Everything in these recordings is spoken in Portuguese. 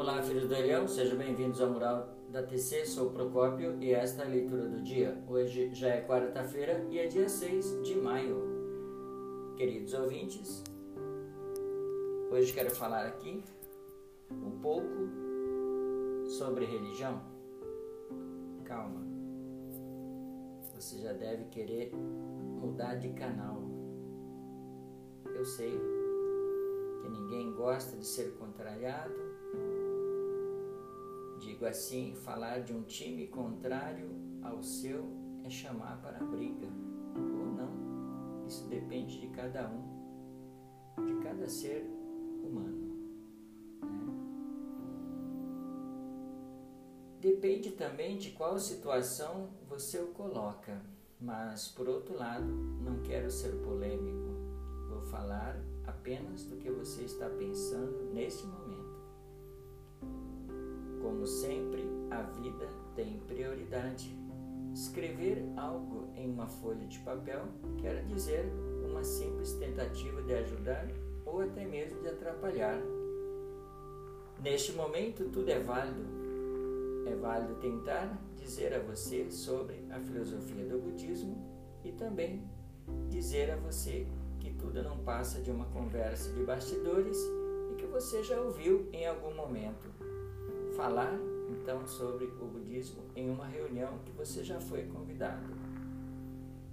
Olá, filhos do Leão, sejam bem-vindos ao Mural da TC. Sou o Procópio e esta é a leitura do dia. Hoje já é quarta-feira e é dia 6 de maio. Queridos ouvintes, hoje quero falar aqui um pouco sobre religião. Calma, você já deve querer mudar de canal. Eu sei que ninguém gosta de ser contrariado Digo assim, falar de um time contrário ao seu é chamar para a briga, ou não. Isso depende de cada um, de cada ser humano. Né? Depende também de qual situação você o coloca, mas por outro lado, não quero ser polêmico. Vou falar apenas do que você está pensando neste momento. Como sempre, a vida tem prioridade. Escrever algo em uma folha de papel quer dizer uma simples tentativa de ajudar ou até mesmo de atrapalhar. Neste momento, tudo é válido. É válido tentar dizer a você sobre a filosofia do budismo e também dizer a você que tudo não passa de uma conversa de bastidores e que você já ouviu em algum momento falar então sobre o budismo em uma reunião que você já foi convidado.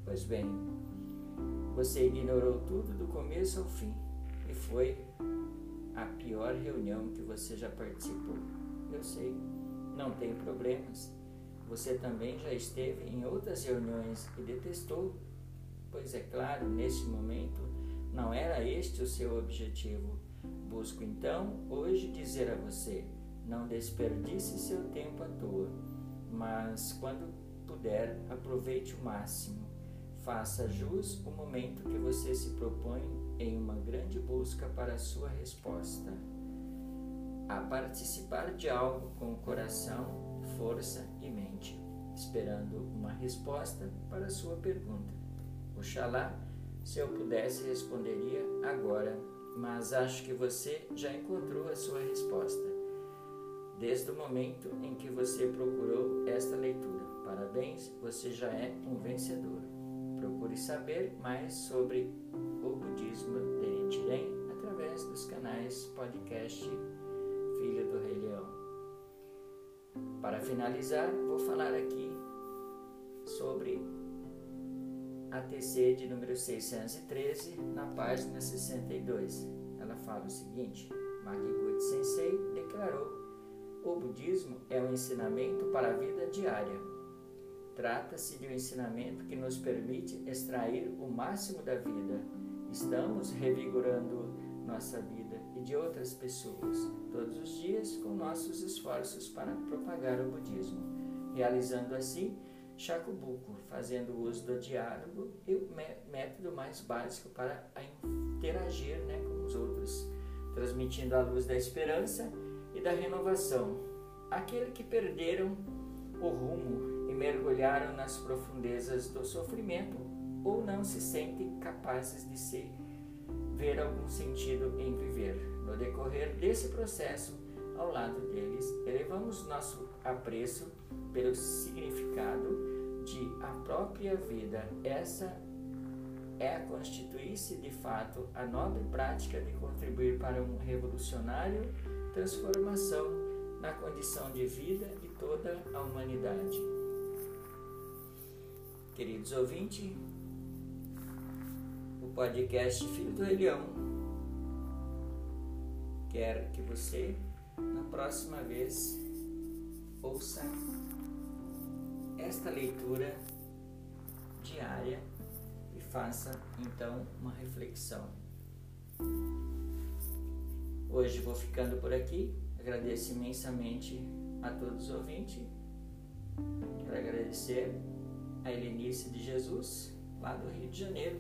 Pois bem, você ignorou tudo do começo ao fim e foi a pior reunião que você já participou. Eu sei, não tem problemas. Você também já esteve em outras reuniões e detestou, pois é claro, neste momento não era este o seu objetivo. Busco então hoje dizer a você: não desperdice seu tempo à toa, mas quando puder, aproveite o máximo. Faça jus o momento que você se propõe em uma grande busca para a sua resposta. A participar de algo com coração, força e mente, esperando uma resposta para a sua pergunta. Oxalá, se eu pudesse, responderia agora, mas acho que você já encontrou a sua resposta desde o momento em que você procurou esta leitura. Parabéns, você já é um vencedor. Procure saber mais sobre o budismo de Nichiren através dos canais podcast Filho do Rei Leão. Para finalizar, vou falar aqui sobre a TC de número 613, na página 62. Ela fala o seguinte: Magiguchi Sensei declarou o budismo é um ensinamento para a vida diária. Trata-se de um ensinamento que nos permite extrair o máximo da vida. Estamos revigorando nossa vida e de outras pessoas todos os dias com nossos esforços para propagar o budismo, realizando assim Shakubuku, fazendo uso do diálogo e o método mais básico para interagir né, com os outros, transmitindo a luz da esperança e da renovação, aquele que perderam o rumo e mergulharam nas profundezas do sofrimento ou não se sentem capazes de se ver algum sentido em viver. No decorrer desse processo, ao lado deles, elevamos nosso apreço pelo significado de a própria vida. Essa é constituir-se de fato a nobre prática de contribuir para um revolucionário transformação na condição de vida de toda a humanidade. Queridos ouvintes, o podcast Filho do Leão quer que você, na próxima vez, ouça esta leitura diária faça então uma reflexão. Hoje vou ficando por aqui. Agradeço imensamente a todos os ouvintes. Quero agradecer a Helenice de Jesus, lá do Rio de Janeiro.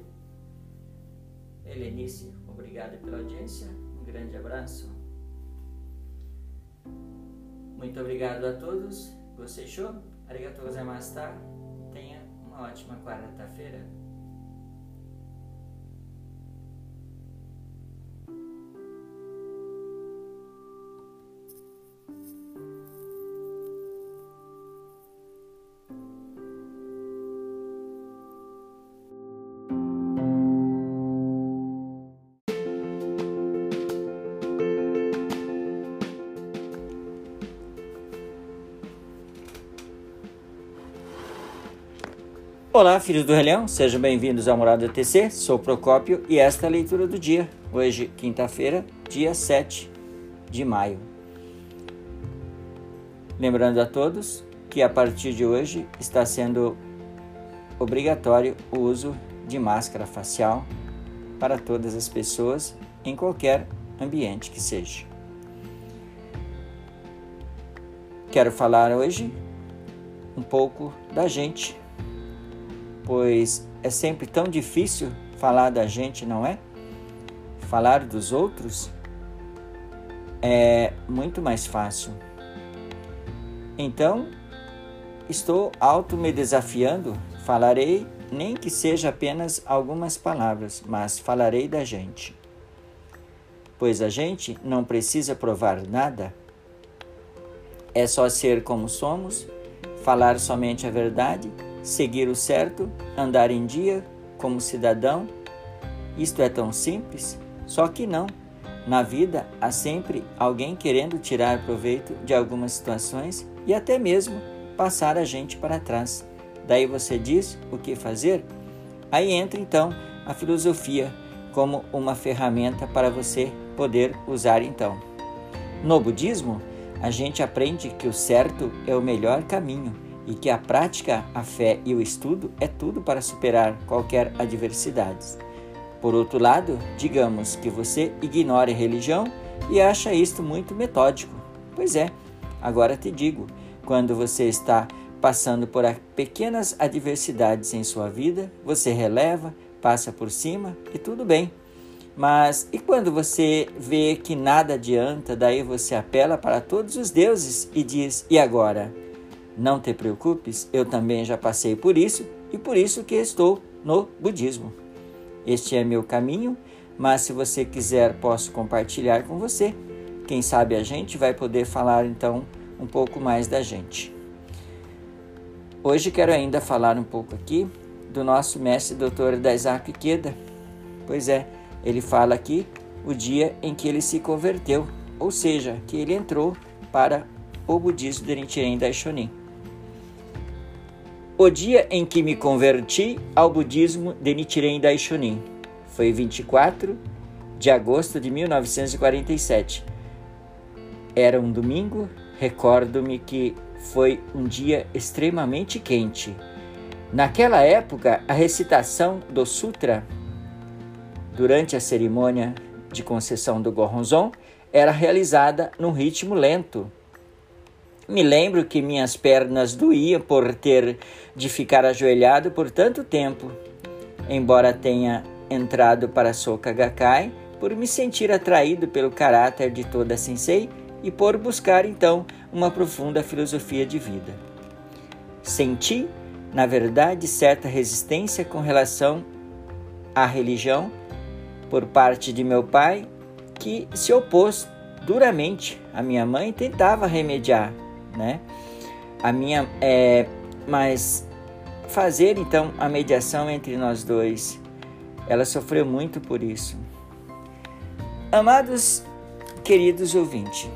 Helenice, obrigado pela audiência. Um grande abraço. Muito obrigado a todos. Gostei? Arigatou gozaimashita. Tenha uma ótima quarta-feira. Olá, filhos do Relhão, sejam bem-vindos ao Morada TC. Sou Procópio e esta é a leitura do dia. Hoje, quinta-feira, dia 7 de maio. Lembrando a todos que a partir de hoje está sendo obrigatório o uso de máscara facial para todas as pessoas em qualquer ambiente que seja. Quero falar hoje um pouco da gente pois é sempre tão difícil falar da gente, não é? Falar dos outros é muito mais fácil. Então, estou auto me desafiando, falarei nem que seja apenas algumas palavras, mas falarei da gente. Pois a gente não precisa provar nada. É só ser como somos, falar somente a verdade seguir o certo, andar em dia como cidadão. Isto é tão simples? Só que não. Na vida há sempre alguém querendo tirar proveito de algumas situações e até mesmo passar a gente para trás. Daí você diz o que fazer? Aí entra então a filosofia como uma ferramenta para você poder usar então. No budismo, a gente aprende que o certo é o melhor caminho e que a prática, a fé e o estudo é tudo para superar qualquer adversidade. Por outro lado, digamos que você ignore a religião e acha isto muito metódico. Pois é, agora te digo, quando você está passando por pequenas adversidades em sua vida, você releva, passa por cima e tudo bem. Mas e quando você vê que nada adianta, daí você apela para todos os deuses e diz: "E agora?" Não te preocupes, eu também já passei por isso e por isso que estou no budismo. Este é meu caminho, mas se você quiser, posso compartilhar com você. Quem sabe a gente vai poder falar então um pouco mais da gente. Hoje quero ainda falar um pouco aqui do nosso mestre doutor Daisaku Ikeda. Pois é, ele fala aqui o dia em que ele se converteu, ou seja, que ele entrou para o budismo de Nichiren Daishonin. O dia em que me converti ao budismo de Nichiren Daishonin foi 24 de agosto de 1947. Era um domingo, recordo-me que foi um dia extremamente quente. Naquela época, a recitação do Sutra durante a cerimônia de concessão do Goronzon era realizada num ritmo lento, me lembro que minhas pernas doíam por ter de ficar ajoelhado por tanto tempo. Embora tenha entrado para Soka Gakkai por me sentir atraído pelo caráter de toda sensei e por buscar então uma profunda filosofia de vida. Senti, na verdade, certa resistência com relação à religião por parte de meu pai, que se opôs duramente à minha mãe e tentava remediar né? A minha é, mas fazer então a mediação entre nós dois, ela sofreu muito por isso. Amados queridos ouvintes,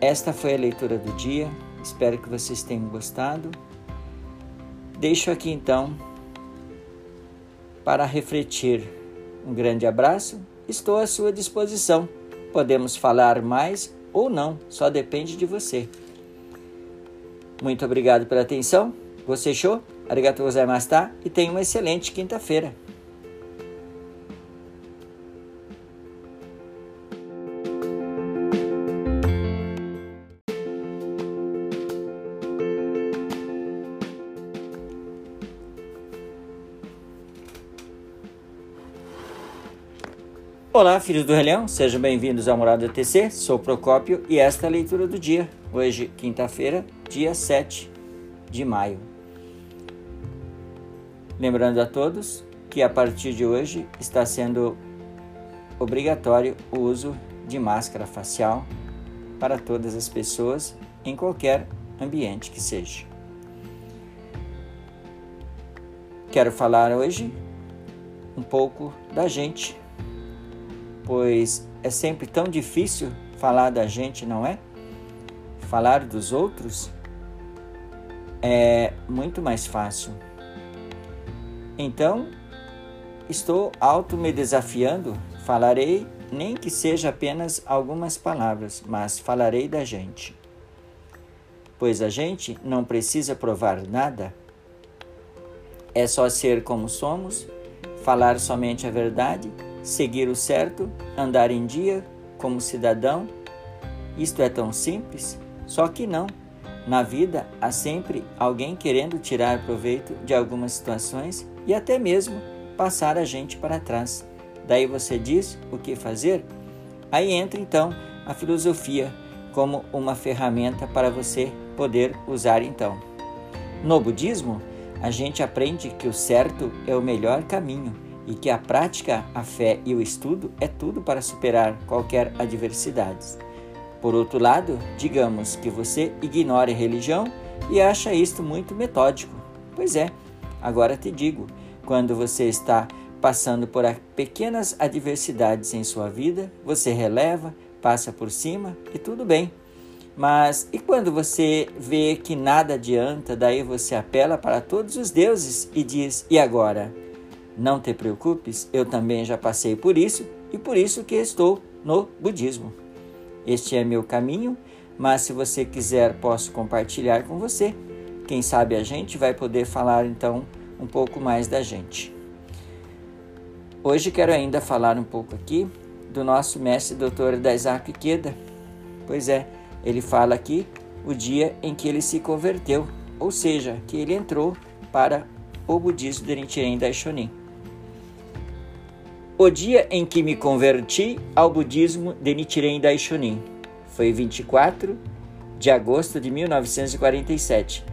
esta foi a leitura do dia. Espero que vocês tenham gostado. Deixo aqui então para refletir. Um grande abraço. Estou à sua disposição. Podemos falar mais ou não, só depende de você. Muito obrigado pela atenção. Você show? Arigatou gozaimashita e tenha uma excelente quinta-feira. Olá, filhos do Relhão, sejam bem-vindos ao Morada TC. Sou Procópio e esta é a leitura do dia. Hoje, quinta-feira, dia 7 de maio. Lembrando a todos que a partir de hoje está sendo obrigatório o uso de máscara facial para todas as pessoas em qualquer ambiente que seja. Quero falar hoje um pouco da gente pois é sempre tão difícil falar da gente, não é? Falar dos outros é muito mais fácil. Então, estou auto me desafiando, falarei nem que seja apenas algumas palavras, mas falarei da gente. Pois a gente não precisa provar nada. É só ser como somos, falar somente a verdade, seguir o certo, andar em dia como cidadão. Isto é tão simples? Só que não. Na vida há sempre alguém querendo tirar proveito de algumas situações e até mesmo passar a gente para trás. Daí você diz o que fazer? Aí entra então a filosofia como uma ferramenta para você poder usar então. No budismo, a gente aprende que o certo é o melhor caminho e que a prática, a fé e o estudo é tudo para superar qualquer adversidade. Por outro lado, digamos que você ignore a religião e acha isto muito metódico. Pois é, agora te digo, quando você está passando por pequenas adversidades em sua vida, você releva, passa por cima e tudo bem. Mas e quando você vê que nada adianta, daí você apela para todos os deuses e diz: "E agora? Não te preocupes, eu também já passei por isso e por isso que estou no budismo." Este é meu caminho, mas se você quiser, posso compartilhar com você. Quem sabe a gente vai poder falar então um pouco mais da gente. Hoje quero ainda falar um pouco aqui do nosso mestre doutor Daisaku Ikeda. Pois é, ele fala aqui o dia em que ele se converteu, ou seja, que ele entrou para o budismo de Nichiren Daishonin. O dia em que me converti ao budismo de Nichiren Daishonin foi 24 de agosto de 1947.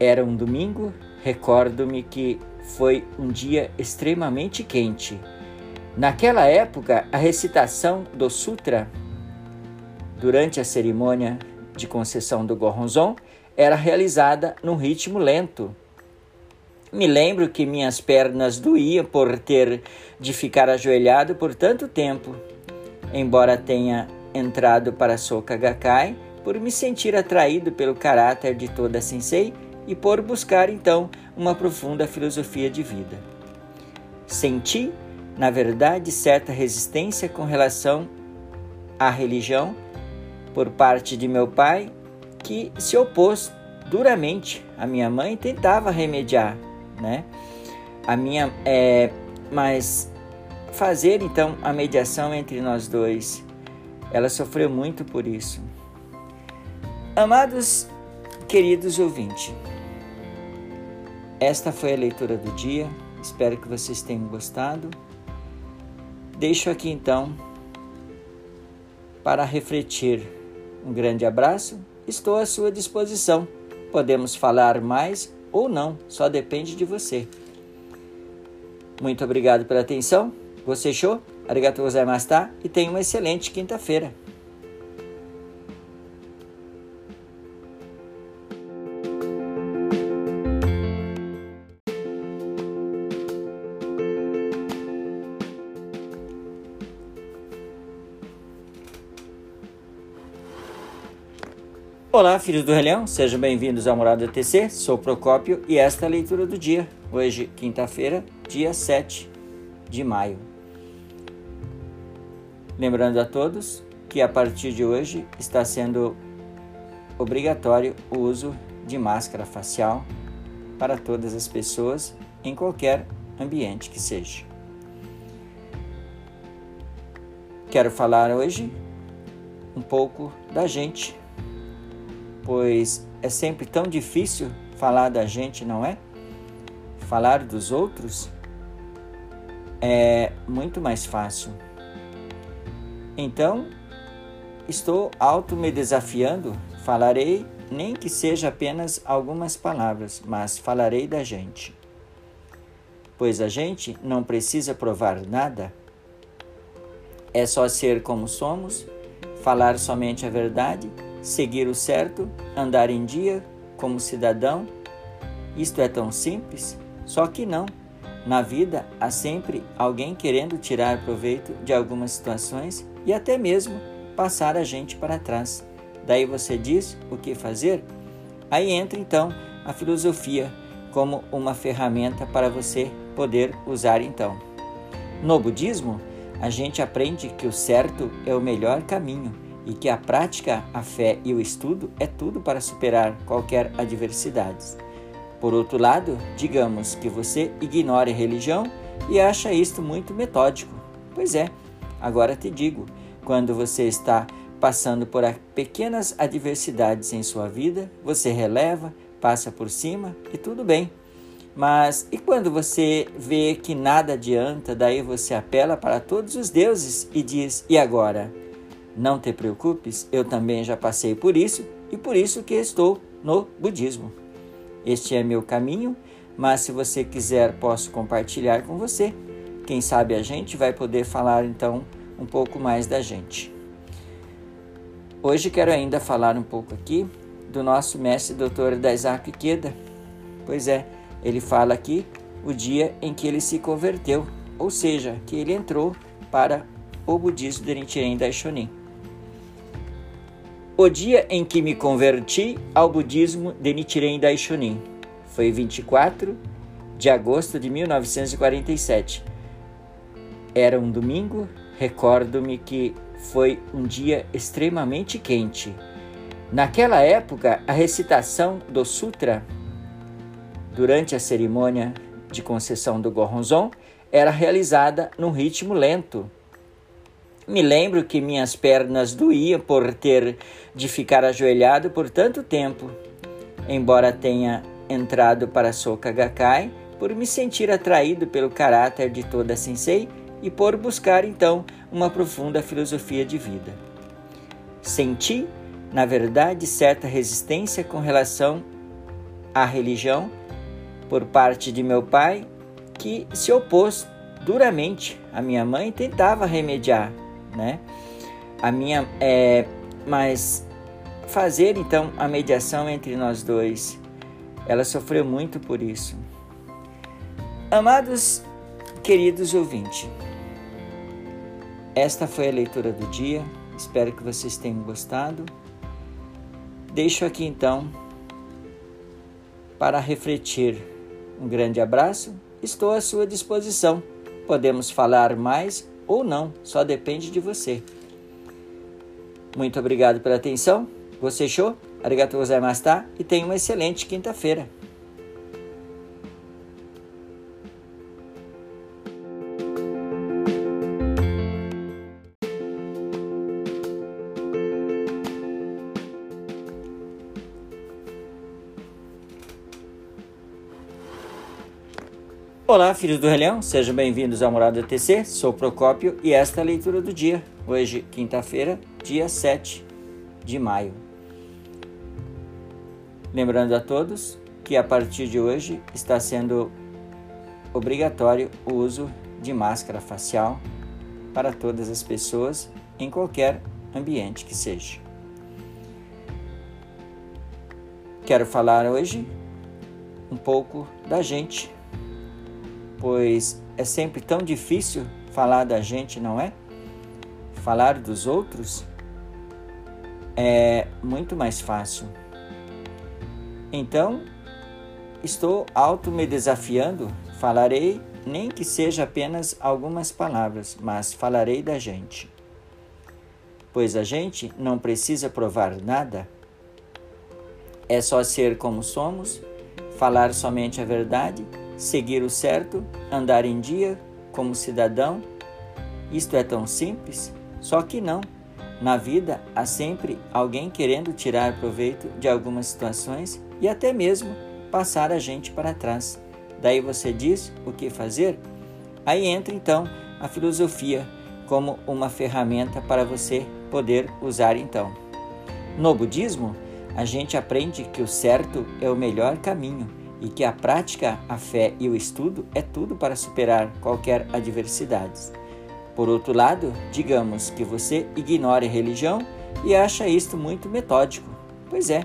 Era um domingo, recordo-me que foi um dia extremamente quente. Naquela época, a recitação do Sutra durante a cerimônia de concessão do Goronzon era realizada num ritmo lento me lembro que minhas pernas doíam por ter de ficar ajoelhado por tanto tempo. Embora tenha entrado para Soka Gakkai por me sentir atraído pelo caráter de toda sensei e por buscar então uma profunda filosofia de vida. Senti, na verdade, certa resistência com relação à religião por parte de meu pai, que se opôs duramente à minha mãe e tentava remediar né? A minha é, mas fazer então a mediação entre nós dois, ela sofreu muito por isso. Amados queridos ouvintes, esta foi a leitura do dia. Espero que vocês tenham gostado. Deixo aqui então para refletir. Um grande abraço. Estou à sua disposição. Podemos falar mais ou não, só depende de você. Muito obrigado pela atenção. Você show? Arigatou gozaimasu e tenha uma excelente quinta-feira. Olá, filhos do Relhão, sejam bem-vindos ao Morada TC. Sou Procópio e esta é a leitura do dia. Hoje, quinta-feira, dia 7 de maio. Lembrando a todos que a partir de hoje está sendo obrigatório o uso de máscara facial para todas as pessoas em qualquer ambiente que seja. Quero falar hoje um pouco da gente pois é sempre tão difícil falar da gente, não é? Falar dos outros é muito mais fácil. Então, estou auto me desafiando, falarei nem que seja apenas algumas palavras, mas falarei da gente. Pois a gente não precisa provar nada. É só ser como somos, falar somente a verdade seguir o certo, andar em dia como cidadão. Isto é tão simples? Só que não. Na vida há sempre alguém querendo tirar proveito de algumas situações e até mesmo passar a gente para trás. Daí você diz o que fazer? Aí entra então a filosofia como uma ferramenta para você poder usar então. No budismo, a gente aprende que o certo é o melhor caminho e que a prática, a fé e o estudo é tudo para superar qualquer adversidade. Por outro lado, digamos que você ignore a religião e acha isto muito metódico. Pois é, agora te digo, quando você está passando por pequenas adversidades em sua vida, você releva, passa por cima e tudo bem. Mas e quando você vê que nada adianta, daí você apela para todos os deuses e diz: "E agora? Não te preocupes, eu também já passei por isso e por isso que estou no budismo. Este é meu caminho, mas se você quiser, posso compartilhar com você. Quem sabe a gente vai poder falar então um pouco mais da gente. Hoje quero ainda falar um pouco aqui do nosso mestre doutor Daisaku Ikeda. Pois é, ele fala aqui o dia em que ele se converteu, ou seja, que ele entrou para o budismo de Nichiren Daishonin. O dia em que me converti ao budismo de Nichiren Daishonin foi 24 de agosto de 1947. Era um domingo, recordo-me que foi um dia extremamente quente. Naquela época, a recitação do Sutra durante a cerimônia de concessão do Goronzon era realizada num ritmo lento. Me lembro que minhas pernas doíam por ter de ficar ajoelhado por tanto tempo. Embora tenha entrado para Soka Gakkai por me sentir atraído pelo caráter de toda sensei e por buscar então uma profunda filosofia de vida. Senti, na verdade, certa resistência com relação à religião por parte de meu pai, que se opôs duramente. A minha mãe tentava remediar, né? A minha, é, mas fazer então a mediação entre nós dois, ela sofreu muito por isso. Amados queridos ouvintes, esta foi a leitura do dia. Espero que vocês tenham gostado. Deixo aqui então para refletir um grande abraço, estou à sua disposição. Podemos falar mais ou não, só depende de você. Muito obrigado pela atenção. Você show? Arigatou gozaimashita e tenha uma excelente quinta-feira. Olá, filhos do Relhão, sejam bem-vindos ao Morada TC. Sou Procópio e esta é a leitura do dia. Hoje, quinta-feira, dia 7 de maio. Lembrando a todos que a partir de hoje está sendo obrigatório o uso de máscara facial para todas as pessoas em qualquer ambiente que seja. Quero falar hoje um pouco da gente pois é sempre tão difícil falar da gente, não é? Falar dos outros é muito mais fácil. Então, estou auto me desafiando, falarei nem que seja apenas algumas palavras, mas falarei da gente. Pois a gente não precisa provar nada, é só ser como somos, falar somente a verdade seguir o certo, andar em dia como cidadão. Isto é tão simples? Só que não. Na vida há sempre alguém querendo tirar proveito de algumas situações e até mesmo passar a gente para trás. Daí você diz o que fazer? Aí entra então a filosofia como uma ferramenta para você poder usar então. No budismo, a gente aprende que o certo é o melhor caminho e que a prática, a fé e o estudo é tudo para superar qualquer adversidade. Por outro lado, digamos que você ignore religião e acha isto muito metódico. Pois é,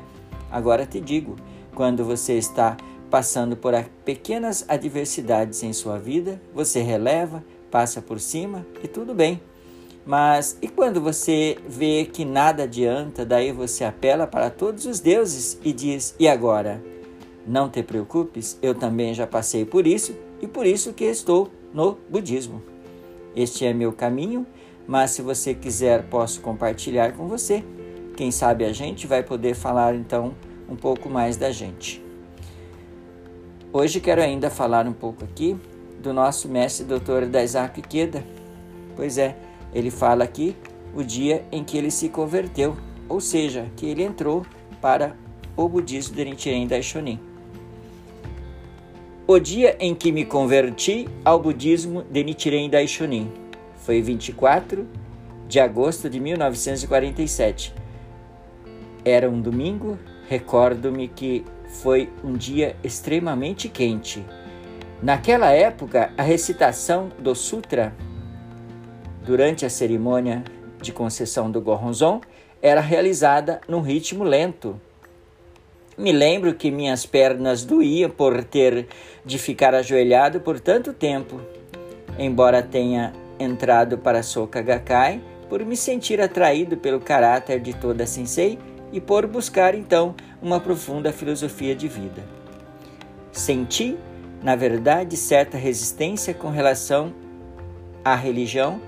agora te digo, quando você está passando por pequenas adversidades em sua vida, você releva, passa por cima e tudo bem. Mas e quando você vê que nada adianta, daí você apela para todos os deuses e diz: "E agora? Não te preocupes, eu também já passei por isso e por isso que estou no budismo. Este é meu caminho, mas se você quiser, posso compartilhar com você. Quem sabe a gente vai poder falar então um pouco mais da gente. Hoje quero ainda falar um pouco aqui do nosso mestre doutor Daisaku Ikeda. Pois é, ele fala aqui o dia em que ele se converteu, ou seja, que ele entrou para o budismo de Nichiren Daishonin. O dia em que me converti ao budismo de Nichiren Daishonin foi 24 de agosto de 1947. Era um domingo, recordo-me que foi um dia extremamente quente. Naquela época, a recitação do Sutra durante a cerimônia de concessão do Goronzon era realizada num ritmo lento. Me lembro que minhas pernas doíam por ter de ficar ajoelhado por tanto tempo. Embora tenha entrado para Soka Gakkai por me sentir atraído pelo caráter de toda sensei e por buscar então uma profunda filosofia de vida. Senti, na verdade, certa resistência com relação à religião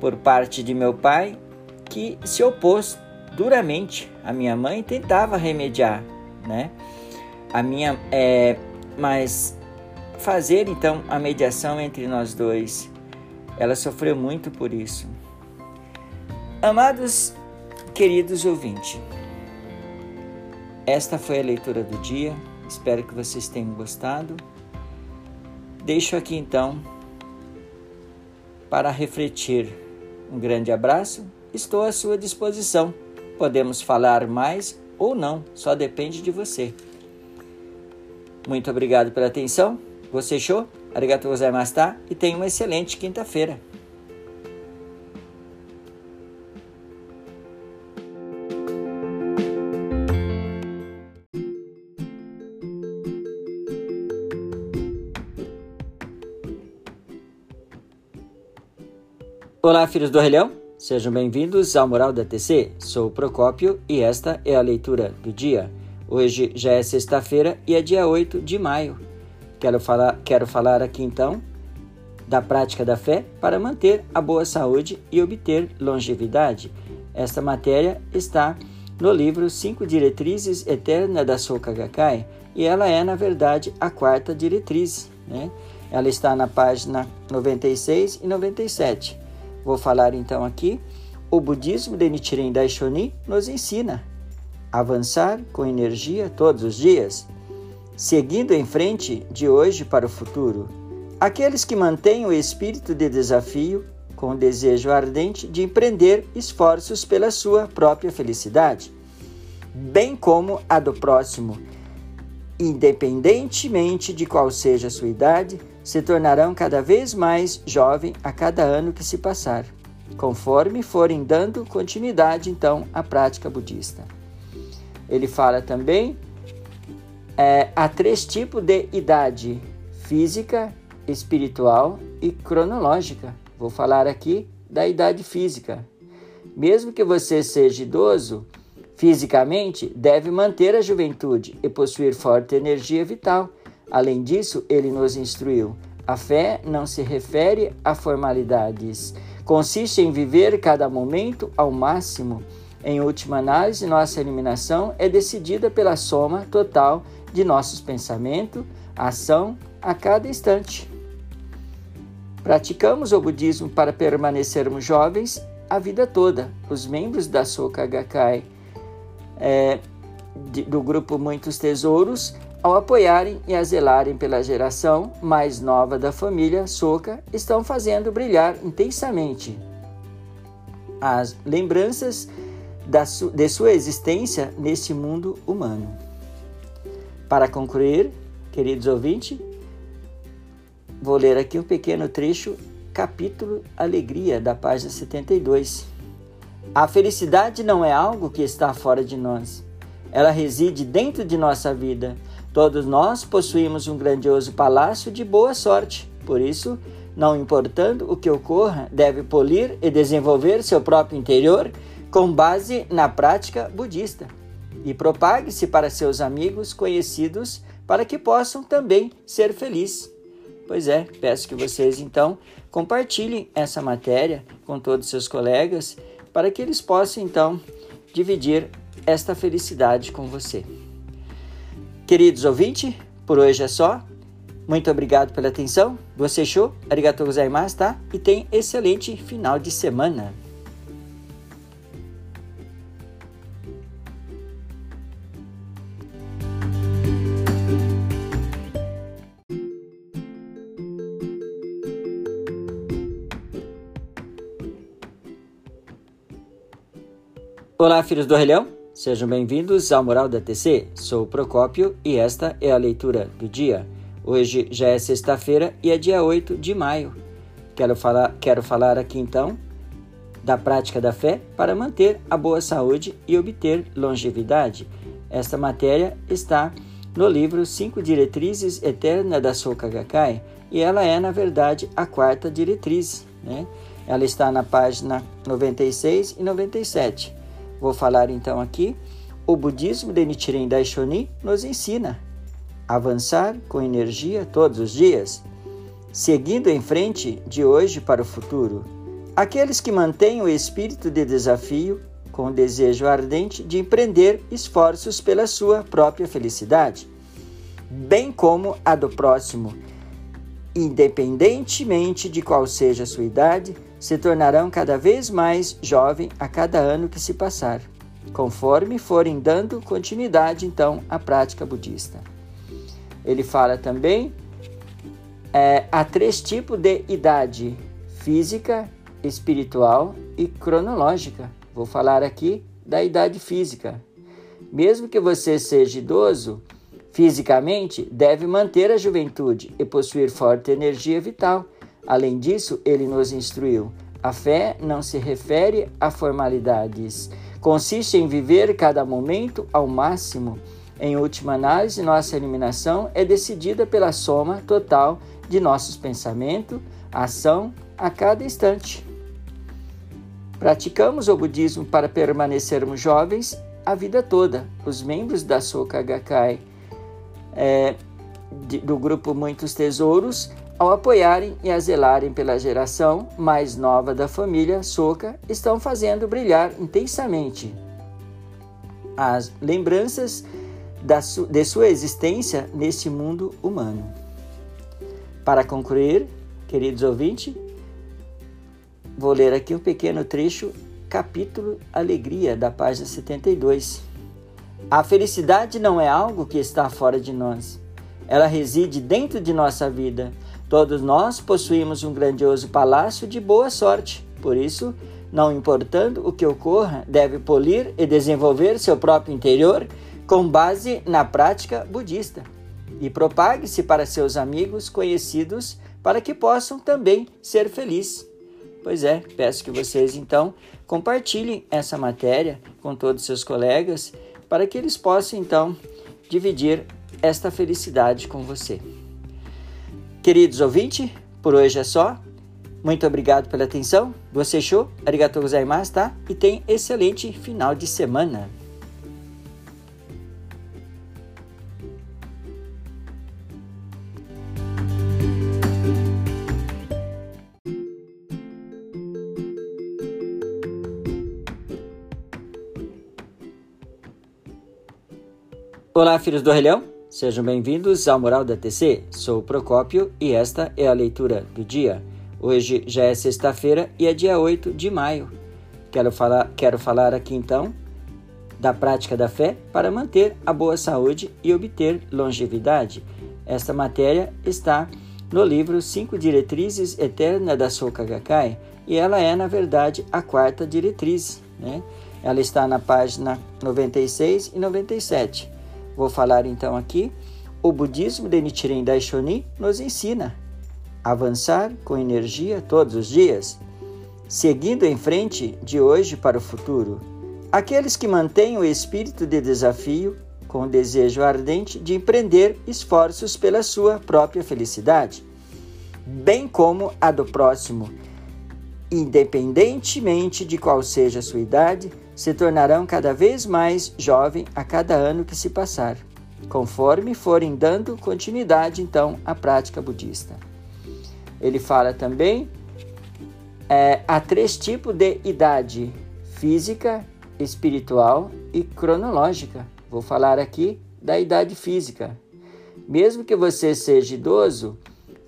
por parte de meu pai, que se opôs duramente à minha mãe e tentava remediar, né? A minha, é, mas fazer então a mediação entre nós dois, ela sofreu muito por isso. Amados queridos ouvintes, esta foi a leitura do dia. Espero que vocês tenham gostado. Deixo aqui então para refletir. Um grande abraço, estou à sua disposição. Podemos falar mais ou não, só depende de você. Muito obrigado pela atenção. Você show? Arigatou gozaimasu e tenha uma excelente quinta-feira. Olá, filhos do Relhão, sejam bem-vindos ao Moral da TC. Sou o Procópio e esta é a leitura do dia. Hoje já é sexta-feira e é dia 8 de maio. Quero falar, quero falar aqui então da prática da fé para manter a boa saúde e obter longevidade. Esta matéria está no livro Cinco Diretrizes Eterna da Soka Gakkai e ela é, na verdade, a quarta diretriz. Né? Ela está na página 96 e 97. Vou falar então aqui. O budismo de Nichiren Daishonin nos ensina avançar com energia todos os dias, seguindo em frente de hoje para o futuro. Aqueles que mantêm o espírito de desafio com o desejo ardente de empreender esforços pela sua própria felicidade, bem como a do próximo, independentemente de qual seja a sua idade, se tornarão cada vez mais jovem a cada ano que se passar, conforme forem dando continuidade então à prática budista. Ele fala também é, há três tipos de idade: física, espiritual e cronológica. Vou falar aqui da idade física. Mesmo que você seja idoso, fisicamente deve manter a juventude e possuir forte energia vital Além disso, ele nos instruiu: a fé não se refere a formalidades, consiste em viver cada momento ao máximo. Em última análise, nossa eliminação é decidida pela soma total de nossos pensamentos, ação a cada instante. Praticamos o budismo para permanecermos jovens a vida toda. Os membros da Soka Gakkai, é, de, do grupo Muitos Tesouros, ao apoiarem e a zelarem pela geração mais nova da família Soca, estão fazendo brilhar intensamente as lembranças de sua existência neste mundo humano. Para concluir, queridos ouvintes, vou ler aqui um pequeno trecho, capítulo Alegria, da página 72. A felicidade não é algo que está fora de nós, ela reside dentro de nossa vida Todos nós possuímos um grandioso palácio de boa sorte, por isso não importando o que ocorra, deve polir e desenvolver seu próprio interior com base na prática budista e propague-se para seus amigos conhecidos para que possam também ser felizes. Pois é, peço que vocês então compartilhem essa matéria com todos os seus colegas para que eles possam então dividir esta felicidade com você. Queridos ouvintes, por hoje é só. Muito obrigado pela atenção. Você show, arigatou gozaimasu, tá? E tem excelente final de semana. Olá, filhos do Relhão. Sejam bem-vindos ao Moral da TC. Sou o Procópio e esta é a leitura do dia. Hoje já é sexta-feira e é dia 8 de maio. Quero falar, quero falar aqui então da prática da fé para manter a boa saúde e obter longevidade. Esta matéria está no livro Cinco Diretrizes Eterna da Soka Gakkai e ela é, na verdade, a quarta diretriz. Né? Ela está na página 96 e 97. Vou falar então aqui. O budismo de Nichiren Daishonin nos ensina avançar com energia todos os dias, seguindo em frente de hoje para o futuro. Aqueles que mantêm o espírito de desafio com o desejo ardente de empreender esforços pela sua própria felicidade, bem como a do próximo, independentemente de qual seja a sua idade, se tornarão cada vez mais jovem a cada ano que se passar, conforme forem dando continuidade então à prática budista. Ele fala também é, há três tipos de idade: física, espiritual e cronológica. Vou falar aqui da idade física. Mesmo que você seja idoso, fisicamente deve manter a juventude e possuir forte energia vital Além disso, ele nos instruiu: a fé não se refere a formalidades, consiste em viver cada momento ao máximo. Em última análise, nossa eliminação é decidida pela soma total de nossos pensamentos, ação a cada instante. Praticamos o budismo para permanecermos jovens a vida toda. Os membros da Soka Gakkai é, de, do grupo Muitos Tesouros ao apoiarem e a zelarem pela geração mais nova da família Soca, estão fazendo brilhar intensamente as lembranças su de sua existência neste mundo humano. Para concluir, queridos ouvintes, vou ler aqui um pequeno trecho, capítulo Alegria, da página 72. A felicidade não é algo que está fora de nós. Ela reside dentro de nossa vida Todos nós possuímos um grandioso palácio de boa sorte, por isso, não importando o que ocorra, deve polir e desenvolver seu próprio interior com base na prática budista e propague-se para seus amigos conhecidos para que possam também ser felizes. Pois é, peço que vocês então compartilhem essa matéria com todos os seus colegas para que eles possam então dividir esta felicidade com você. Queridos ouvintes, por hoje é só. Muito obrigado pela atenção. Você show, arigatou gozaimasu, tá? E tem excelente final de semana. Olá, filhos do Relhão. Sejam bem-vindos ao Moral da TC. Sou o Procópio e esta é a leitura do dia. Hoje já é sexta-feira e é dia 8 de maio. Quero falar, quero falar aqui então da prática da fé para manter a boa saúde e obter longevidade. Esta matéria está no livro Cinco Diretrizes Eterna da Soka Gakkai e ela é, na verdade, a quarta diretriz. Né? Ela está na página 96 e 97. Vou falar então aqui. O budismo de Nichiren Daishonin nos ensina avançar com energia todos os dias, seguindo em frente de hoje para o futuro. Aqueles que mantêm o espírito de desafio com o desejo ardente de empreender esforços pela sua própria felicidade, bem como a do próximo. Independentemente de qual seja a sua idade, se tornarão cada vez mais jovem a cada ano que se passar, conforme forem dando continuidade então à prática budista. Ele fala também é, há três tipos de idade: física, espiritual e cronológica. Vou falar aqui da idade física. Mesmo que você seja idoso,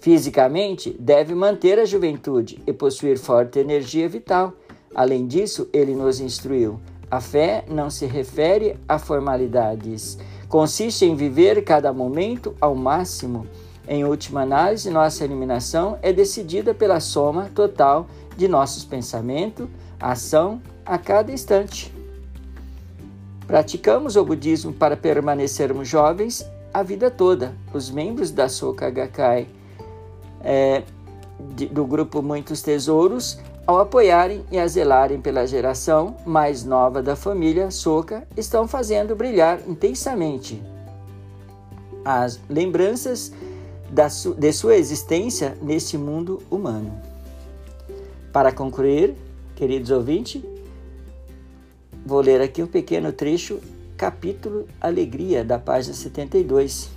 fisicamente deve manter a juventude e possuir forte energia vital. Além disso, ele nos instruiu: a fé não se refere a formalidades, consiste em viver cada momento ao máximo. Em última análise, nossa eliminação é decidida pela soma total de nossos pensamentos, ação a cada instante. Praticamos o budismo para permanecermos jovens a vida toda. Os membros da Soka Gakkai é, de, do grupo Muitos Tesouros, ao apoiarem e a zelarem pela geração mais nova da família Soka, estão fazendo brilhar intensamente as lembranças su, de sua existência neste mundo humano. Para concluir, queridos ouvintes, vou ler aqui um pequeno trecho, capítulo Alegria, da página 72.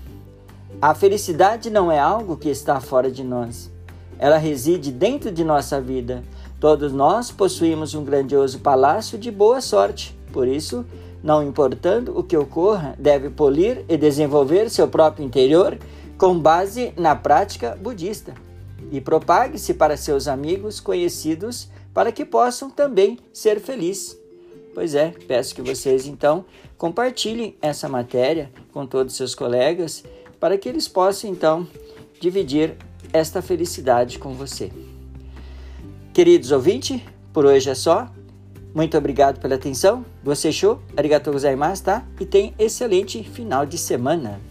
A felicidade não é algo que está fora de nós. Ela reside dentro de nossa vida. Todos nós possuímos um grandioso palácio de boa sorte. Por isso, não importando o que ocorra, deve polir e desenvolver seu próprio interior com base na prática budista e propague-se para seus amigos conhecidos para que possam também ser felizes. Pois é, peço que vocês então compartilhem essa matéria com todos seus colegas para que eles possam então dividir esta felicidade com você. Queridos ouvintes, por hoje é só. Muito obrigado pela atenção. Você show, arigatou gozaimasu, tá? E tem excelente final de semana.